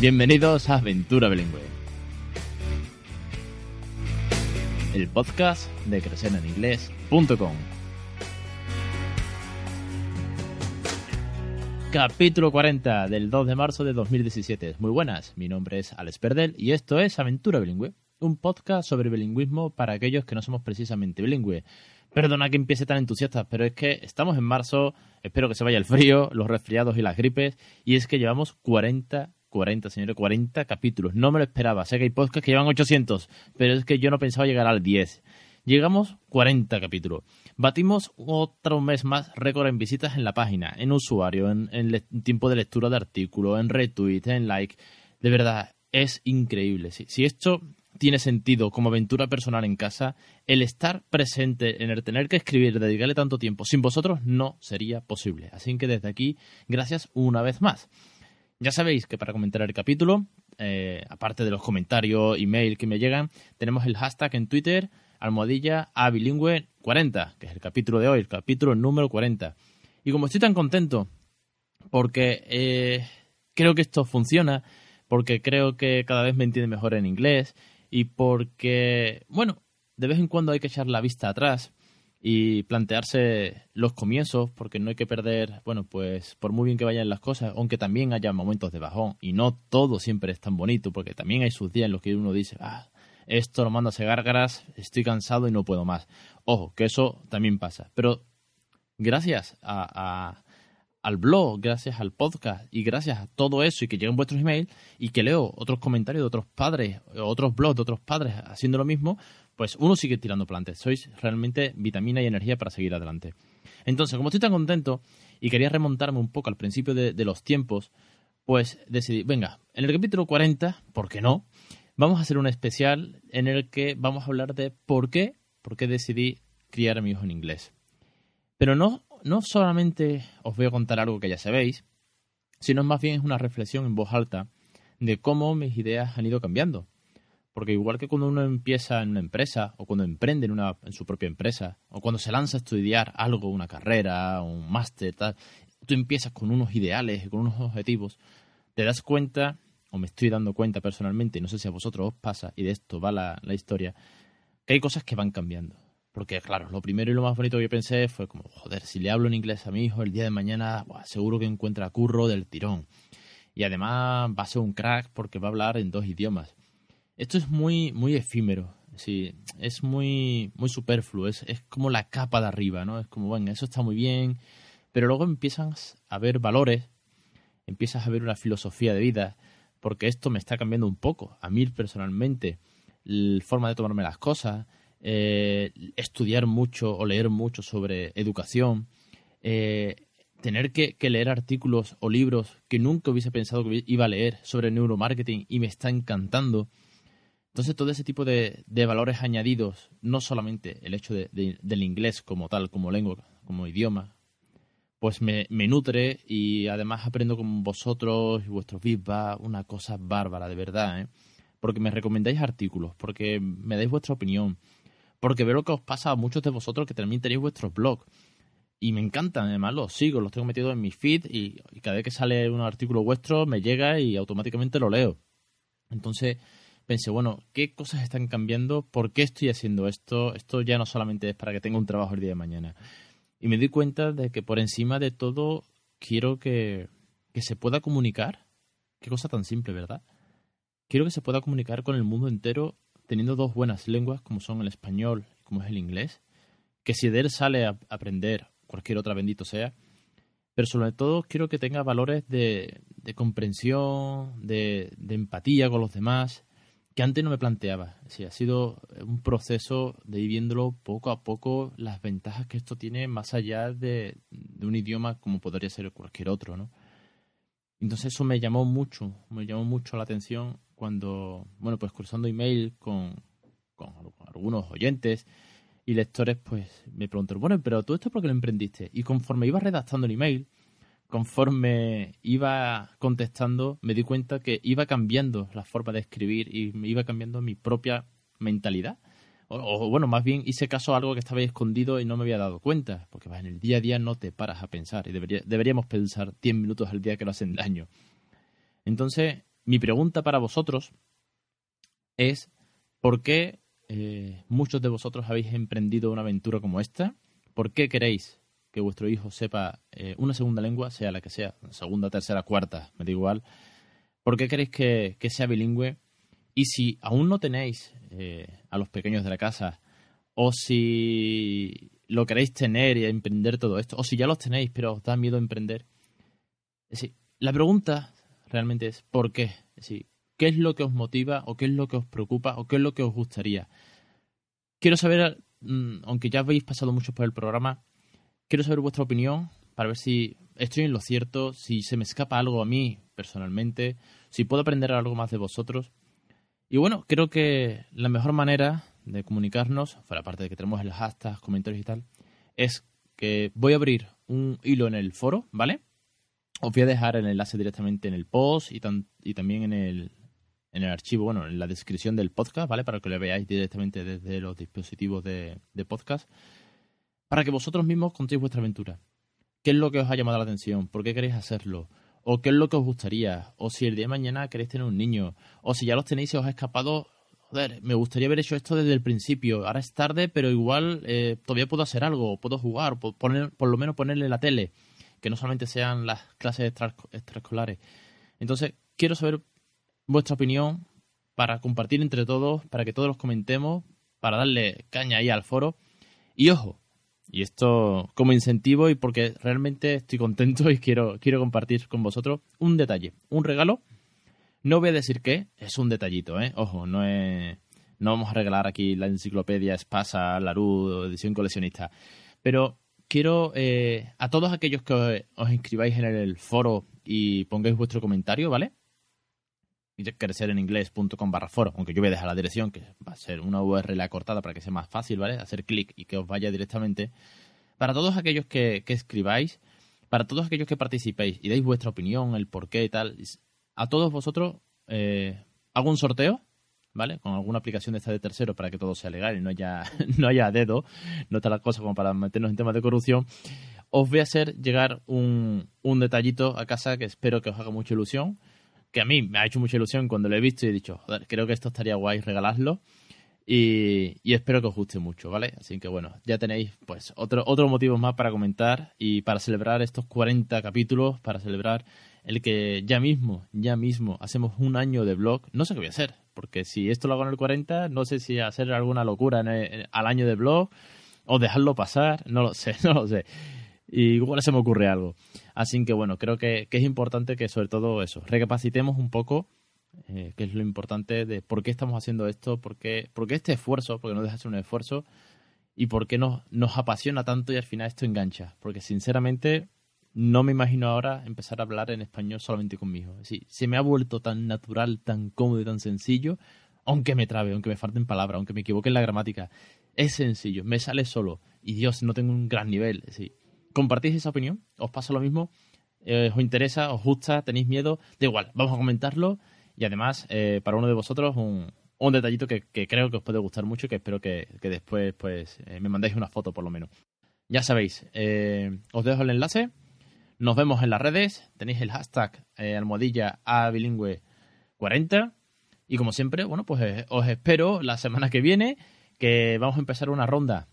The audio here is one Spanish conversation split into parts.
Bienvenidos a Aventura Bilingüe. El podcast de crecereninglés.com. Capítulo 40 del 2 de marzo de 2017. Muy buenas, mi nombre es Alex Perdel y esto es Aventura Bilingüe, un podcast sobre bilingüismo para aquellos que no somos precisamente bilingües. Perdona que empiece tan entusiasta, pero es que estamos en marzo, espero que se vaya el frío, los resfriados y las gripes, y es que llevamos 40, 40, señores, 40 capítulos. No me lo esperaba, sé que hay podcasts que llevan 800, pero es que yo no pensaba llegar al 10. Llegamos 40 capítulos. Batimos otro mes más récord en visitas en la página, en usuario, en, tiempo de lectura de artículos, en retweet, en like. De verdad, es increíble. Si, si esto tiene sentido como aventura personal en casa, el estar presente en el tener que escribir, dedicarle tanto tiempo, sin vosotros no sería posible. Así que desde aquí, gracias una vez más. Ya sabéis que para comentar el capítulo, eh, aparte de los comentarios, email que me llegan, tenemos el hashtag en Twitter, almohadilla a bilingüe 40, que es el capítulo de hoy, el capítulo número 40. Y como estoy tan contento, porque eh, creo que esto funciona, porque creo que cada vez me entiende mejor en inglés, y porque, bueno, de vez en cuando hay que echar la vista atrás y plantearse los comienzos, porque no hay que perder, bueno, pues por muy bien que vayan las cosas, aunque también haya momentos de bajón, y no todo siempre es tan bonito, porque también hay sus días en los que uno dice, ah, esto lo mando a gárgaras, estoy cansado y no puedo más. Ojo, que eso también pasa. Pero gracias a, al blog, gracias al podcast y gracias a todo eso y que lleguen vuestros emails y que leo otros comentarios de otros padres, otros blogs de otros padres haciendo lo mismo, pues uno sigue tirando para Sois realmente vitamina y energía para seguir adelante. Entonces, como estoy tan contento y quería remontarme un poco al principio de, de los tiempos, pues decidí, venga, en el capítulo 40, ¿por qué no? Vamos a hacer un especial en el que vamos a hablar de por qué, por qué decidí criar a mi hijo en inglés. Pero no no solamente os voy a contar algo que ya sabéis, sino más bien es una reflexión en voz alta de cómo mis ideas han ido cambiando. Porque igual que cuando uno empieza en una empresa, o cuando emprende en, una, en su propia empresa, o cuando se lanza a estudiar algo, una carrera, un máster, tal, tú empiezas con unos ideales, con unos objetivos, te das cuenta, o me estoy dando cuenta personalmente, y no sé si a vosotros os pasa, y de esto va la historia, que hay cosas que van cambiando. Porque, claro, lo primero y lo más bonito que yo pensé fue como, joder, si le hablo en inglés a mi hijo el día de mañana, seguro que encuentra curro del tirón. Y además va a ser un crack porque va a hablar en dos idiomas. Esto es muy, muy efímero. Sí, es muy, muy superfluo. Es, es como la capa de arriba, ¿no? Es como, bueno, eso está muy bien. Pero luego empiezas a ver valores, empiezas a ver una filosofía de vida, porque esto me está cambiando un poco. A mí personalmente, la forma de tomarme las cosas, eh, estudiar mucho o leer mucho sobre educación, eh, tener que, leer artículos o libros que nunca hubiese pensado que iba a leer sobre neuromarketing y me está encantando. Entonces todo ese tipo de, valores añadidos, no solamente el hecho del inglés como tal, como lengua, como idioma, pues me, nutre y además aprendo con vosotros y vuestros feedback una cosa bárbara, de verdad, ¿eh? porque me recomendáis artículos, porque me dais vuestra opinión, porque veo lo que os pasa a muchos de vosotros que también tenéis vuestros blogs. Y me encantan, además los sigo, los tengo metidos en mi feed y, cada vez que sale un artículo vuestro me llega y automáticamente lo leo. Entonces pensé, bueno, ¿qué cosas están cambiando? ¿Por qué estoy haciendo esto? Esto ya no solamente es para que tenga un trabajo el día de mañana. Y me di cuenta de que por encima de todo quiero que, que se pueda comunicar. Qué cosa tan simple, ¿verdad? Quiero que se pueda comunicar con el mundo entero teniendo dos buenas lenguas como son el español y como es el inglés, que si de él sale a aprender cualquier otra bendito sea, pero sobre todo quiero que tenga valores de, comprensión, de, empatía con los demás, antes no me planteaba. Sí, ha sido un proceso de ir viéndolo poco a poco las ventajas que esto tiene más allá de, un idioma como podría ser cualquier otro, ¿no? Entonces eso me llamó mucho, me llamó mucho la atención cuando, bueno, pues cruzando email con, con algunos oyentes y lectores, pues me preguntaron, bueno, pero tú esto por qué lo emprendiste? Y conforme iba redactando el email, conforme iba contestando, me di cuenta que iba cambiando la forma de escribir y me iba cambiando mi propia mentalidad. O, bueno, más bien hice caso a algo que estaba escondido y no me había dado cuenta, porque en el día a día no te paras a pensar y deberíamos pensar 10 minutos al día que lo hacen daño. Entonces, mi pregunta para vosotros es ¿por qué eh, muchos de vosotros habéis emprendido una aventura como esta? ¿Por qué queréis que vuestro hijo sepa eh, una segunda lengua, sea la que sea, segunda, tercera, cuarta, me da igual? ¿Por qué queréis que, sea bilingüe? Y si aún no tenéis eh, a los pequeños de la casa, o si lo queréis tener y emprender todo esto, o si ya los tenéis pero os da miedo emprender, es decir, la pregunta realmente es ¿por qué? Es decir, ¿qué es lo que os motiva o qué es lo que os preocupa o qué es lo que os gustaría? Quiero saber, mm, aunque ya habéis pasado mucho por el programa, quiero saber vuestra opinión para ver si estoy en lo cierto, si se me escapa algo a mí personalmente, si puedo aprender algo más de vosotros. Y bueno, creo que la mejor manera de comunicarnos, fuera parte de que tenemos el hashtag, comentarios y tal, es que voy a abrir un hilo en el foro, ¿vale? Os voy a dejar el enlace directamente en el post y, y también en el, en el archivo, bueno, en la descripción del podcast, ¿vale? Para que lo veáis directamente desde los dispositivos de, de podcast. Para que vosotros mismos contéis vuestra aventura. ¿Qué es lo que os ha llamado la atención? ¿Por qué queréis hacerlo? ¿O qué es lo que os gustaría? ¿O si el día de mañana queréis tener un niño? ¿O si ya los tenéis y os ha escapado? Joder, me gustaría haber hecho esto desde el principio. Ahora es tarde, pero igual eh, todavía puedo hacer algo. Puedo jugar, poner, por lo menos ponerle la tele que no solamente sean las clases extraescolares. Entonces, quiero saber vuestra opinión para compartir entre todos, para que todos los comentemos, para darle caña ahí al foro. Y ojo, y esto como incentivo y porque realmente estoy contento y quiero, quiero compartir con vosotros un detalle, un regalo. No voy a decir qué, es un detallito, ¿eh? Ojo, no es... No vamos a regalar aquí la enciclopedia Espasa, Larú, edición coleccionista. Pero quiero eh, a todos aquellos que os, inscribáis en el foro y pongáis vuestro comentario, ¿vale? Y inglés.com barra foro, aunque yo voy a dejar la dirección, que va a ser una URL acortada para que sea más fácil, ¿vale? Hacer clic y que os vaya directamente. Para todos aquellos que, escribáis, para todos aquellos que participéis y dais vuestra opinión, el porqué y tal, a todos vosotros eh, hago un sorteo ¿vale? Con alguna aplicación de esta de tercero para que todo sea legal y no haya, no haya dedo, no está la cosa como para meternos en temas de corrupción, os voy a hacer llegar un, un detallito a casa que espero que os haga mucha ilusión, que a mí me ha hecho mucha ilusión cuando lo he visto y he dicho, joder, creo que esto estaría guay regalarlo. Y, y, espero que os guste mucho, ¿vale? Así que bueno, ya tenéis pues otro, otro motivo más para comentar y para celebrar estos 40 capítulos, para celebrar el que ya mismo, ya mismo hacemos un año de blog. No sé qué voy a hacer, porque si esto lo hago en el 40, no sé si hacer alguna locura al año de blog o dejarlo pasar, no lo sé, no lo sé. Y igual se me ocurre algo. Así que bueno, creo que, es importante que sobre todo eso, recapacitemos un poco eh, qué es lo importante de por qué estamos haciendo esto, por qué, por qué este esfuerzo, porque no deja de ser un esfuerzo, y por qué nos, nos apasiona tanto y al final esto engancha. Porque sinceramente no me imagino ahora empezar a hablar en español solamente conmigo. Sí, se me ha vuelto tan natural, tan cómodo y tan sencillo, aunque me trabe, aunque me falten palabras, aunque me equivoque en la gramática. Es sencillo, me sale solo. Y Dios, no tengo un gran nivel. Sí. ¿Compartís esa opinión? ¿Os pasa lo mismo? Eh, ¿Os interesa? ¿Os gusta? ¿Tenéis miedo? Da igual, vamos a comentarlo. Y además, eh, para uno de vosotros, un, un detallito que, creo que os puede gustar mucho y que espero que, después pues eh, me mandéis una foto por lo menos. Ya sabéis, os dejo el enlace nos vemos en las redes. Tenéis el hashtag almohadilla a bilingüe 40. Y como siempre, bueno, pues os espero la semana que viene, que vamos a empezar una ronda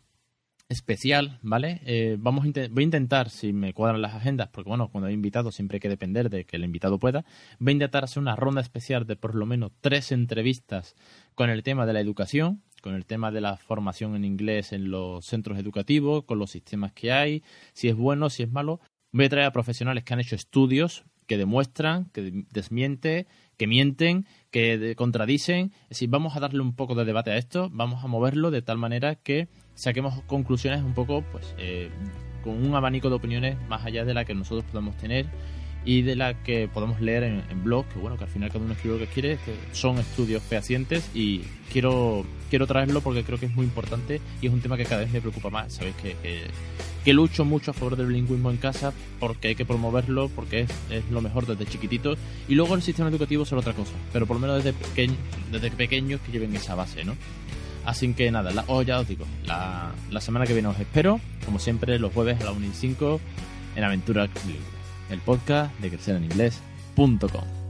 especial, ¿vale? Eh, vamos voy a intentar, si me cuadran las agendas, porque bueno, cuando hay invitados siempre hay que depender de que el invitado pueda, voy a intentar hacer una ronda especial de por lo menos tres entrevistas con el tema de la educación, con el tema de la formación en inglés en los centros educativos, con los sistemas que hay, si es bueno, si es malo, Voy a traer a profesionales que han hecho estudios que demuestran, que desmienten, que mienten, que contradicen. Es decir, vamos a darle un poco de debate a esto, vamos a moverlo de tal manera que saquemos conclusiones un poco, pues, eh, con un abanico de opiniones más allá de la que nosotros podemos tener y de la que podemos leer en, en blog, que bueno, que al final cada uno escribe lo que quiere, que son estudios fehacientes y quiero, quiero traerlo porque creo que es muy importante y es un tema que cada vez me preocupa más. Sabéis que, que, lucho mucho a favor del bilingüismo en casa porque hay que promoverlo, porque es, es, lo mejor desde chiquititos y luego el sistema educativo es otra cosa, pero por lo menos desde, pequeño, desde pequeños que lleven esa base, ¿no? Así que nada, la, oh, ya os digo, la, la semana que viene os espero, como siempre, los jueves a la 1 y 5 en Aventura Bilingüe el podcast de crecereninglés.com.